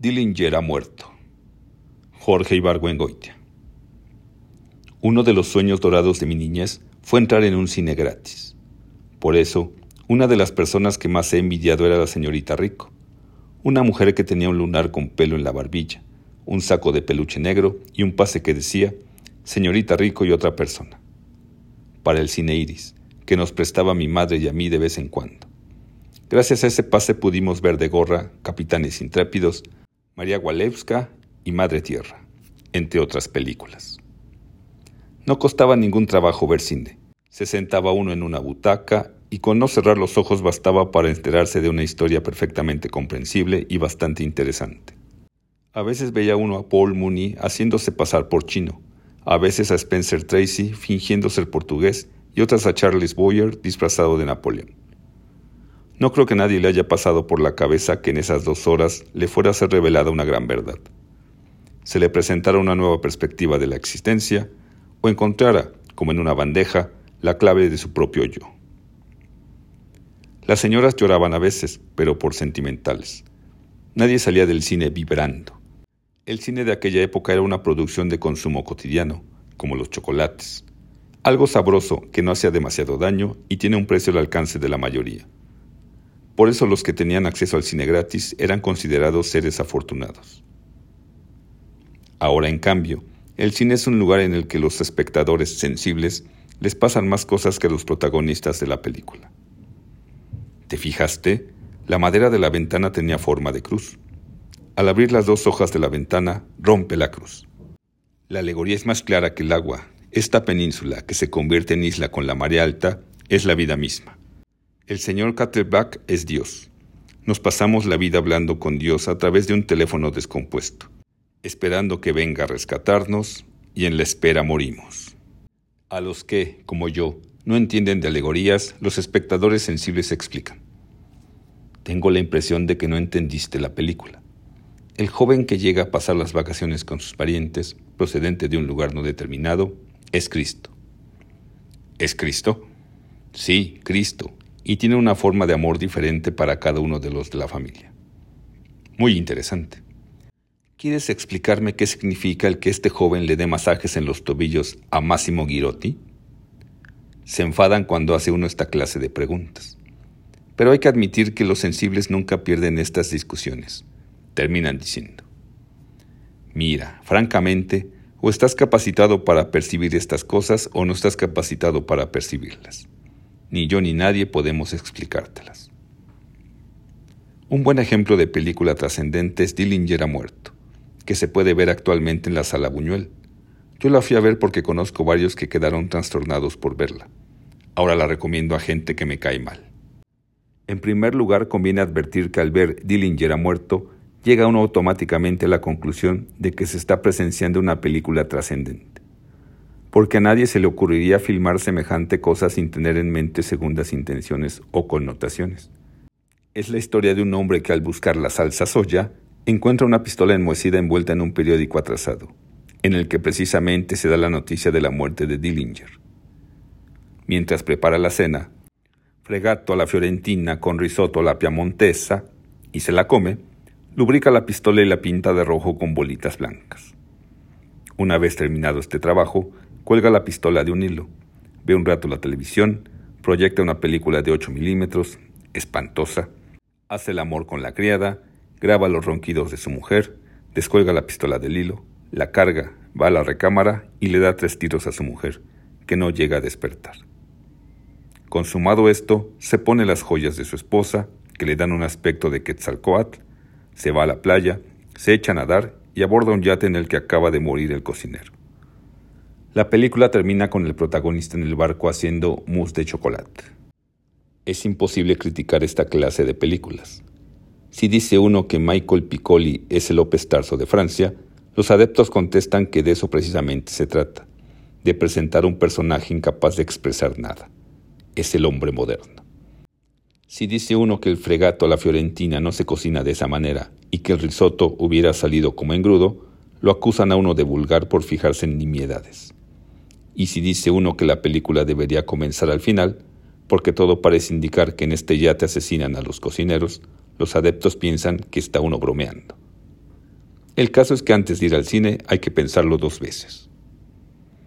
Dillinger ha muerto. Jorge Ibargüengoitia. Uno de los sueños dorados de mi niñez fue entrar en un cine gratis. Por eso, una de las personas que más he envidiado era la señorita Rico, una mujer que tenía un lunar con pelo en la barbilla, un saco de peluche negro y un pase que decía Señorita Rico y otra persona. Para el cine Iris, que nos prestaba mi madre y a mí de vez en cuando. Gracias a ese pase pudimos ver de gorra Capitanes Intrépidos, María Walewska y Madre Tierra, entre otras películas. No costaba ningún trabajo ver cine. Se sentaba uno en una butaca y con no cerrar los ojos bastaba para enterarse de una historia perfectamente comprensible y bastante interesante. A veces veía uno a Paul Mooney haciéndose pasar por chino, a veces a Spencer Tracy fingiendo ser portugués y otras a Charles Boyer disfrazado de Napoleón. No creo que nadie le haya pasado por la cabeza que en esas dos horas le fuera a ser revelada una gran verdad. Se le presentara una nueva perspectiva de la existencia o encontrara, como en una bandeja, la clave de su propio yo. Las señoras lloraban a veces, pero por sentimentales. Nadie salía del cine vibrando. El cine de aquella época era una producción de consumo cotidiano, como los chocolates. Algo sabroso que no hacía demasiado daño y tiene un precio al alcance de la mayoría. Por eso los que tenían acceso al cine gratis eran considerados seres afortunados. Ahora, en cambio, el cine es un lugar en el que los espectadores sensibles les pasan más cosas que a los protagonistas de la película. ¿Te fijaste? La madera de la ventana tenía forma de cruz. Al abrir las dos hojas de la ventana, rompe la cruz. La alegoría es más clara que el agua. Esta península, que se convierte en isla con la marea alta, es la vida misma. El señor Cutterback es Dios. Nos pasamos la vida hablando con Dios a través de un teléfono descompuesto, esperando que venga a rescatarnos y en la espera morimos. A los que, como yo, no entienden de alegorías, los espectadores sensibles explican. Tengo la impresión de que no entendiste la película. El joven que llega a pasar las vacaciones con sus parientes, procedente de un lugar no determinado, es Cristo. ¿Es Cristo? Sí, Cristo, y tiene una forma de amor diferente para cada uno de los de la familia. Muy interesante. ¿Quieres explicarme qué significa el que este joven le dé masajes en los tobillos a Máximo Girotti? Se enfadan cuando hace uno esta clase de preguntas. Pero hay que admitir que los sensibles nunca pierden estas discusiones. Terminan diciendo, mira, francamente, o estás capacitado para percibir estas cosas o no estás capacitado para percibirlas ni yo ni nadie podemos explicártelas. Un buen ejemplo de película trascendente es Dillinger ha muerto, que se puede ver actualmente en la sala Buñuel. Yo la fui a ver porque conozco varios que quedaron trastornados por verla. Ahora la recomiendo a gente que me cae mal. En primer lugar, conviene advertir que al ver Dillinger ha muerto, llega uno automáticamente a la conclusión de que se está presenciando una película trascendente porque a nadie se le ocurriría filmar semejante cosa sin tener en mente segundas intenciones o connotaciones. Es la historia de un hombre que al buscar la salsa soya encuentra una pistola enmohecida envuelta en un periódico atrasado, en el que precisamente se da la noticia de la muerte de Dillinger. Mientras prepara la cena, fregato a la fiorentina con risotto a la piamontesa y se la come, lubrica la pistola y la pinta de rojo con bolitas blancas. Una vez terminado este trabajo, Cuelga la pistola de un hilo, ve un rato la televisión, proyecta una película de 8 milímetros, espantosa, hace el amor con la criada, graba los ronquidos de su mujer, descuelga la pistola del hilo, la carga, va a la recámara y le da tres tiros a su mujer, que no llega a despertar. Consumado esto, se pone las joyas de su esposa, que le dan un aspecto de Quetzalcoatl, se va a la playa, se echa a nadar y aborda un yate en el que acaba de morir el cocinero. La película termina con el protagonista en el barco haciendo mousse de chocolate. Es imposible criticar esta clase de películas. Si dice uno que Michael Piccoli es el López Tarso de Francia, los adeptos contestan que de eso precisamente se trata, de presentar un personaje incapaz de expresar nada. Es el hombre moderno. Si dice uno que el fregato a la fiorentina no se cocina de esa manera y que el risotto hubiera salido como engrudo, lo acusan a uno de vulgar por fijarse en nimiedades y si dice uno que la película debería comenzar al final, porque todo parece indicar que en este yate asesinan a los cocineros, los adeptos piensan que está uno bromeando. El caso es que antes de ir al cine hay que pensarlo dos veces.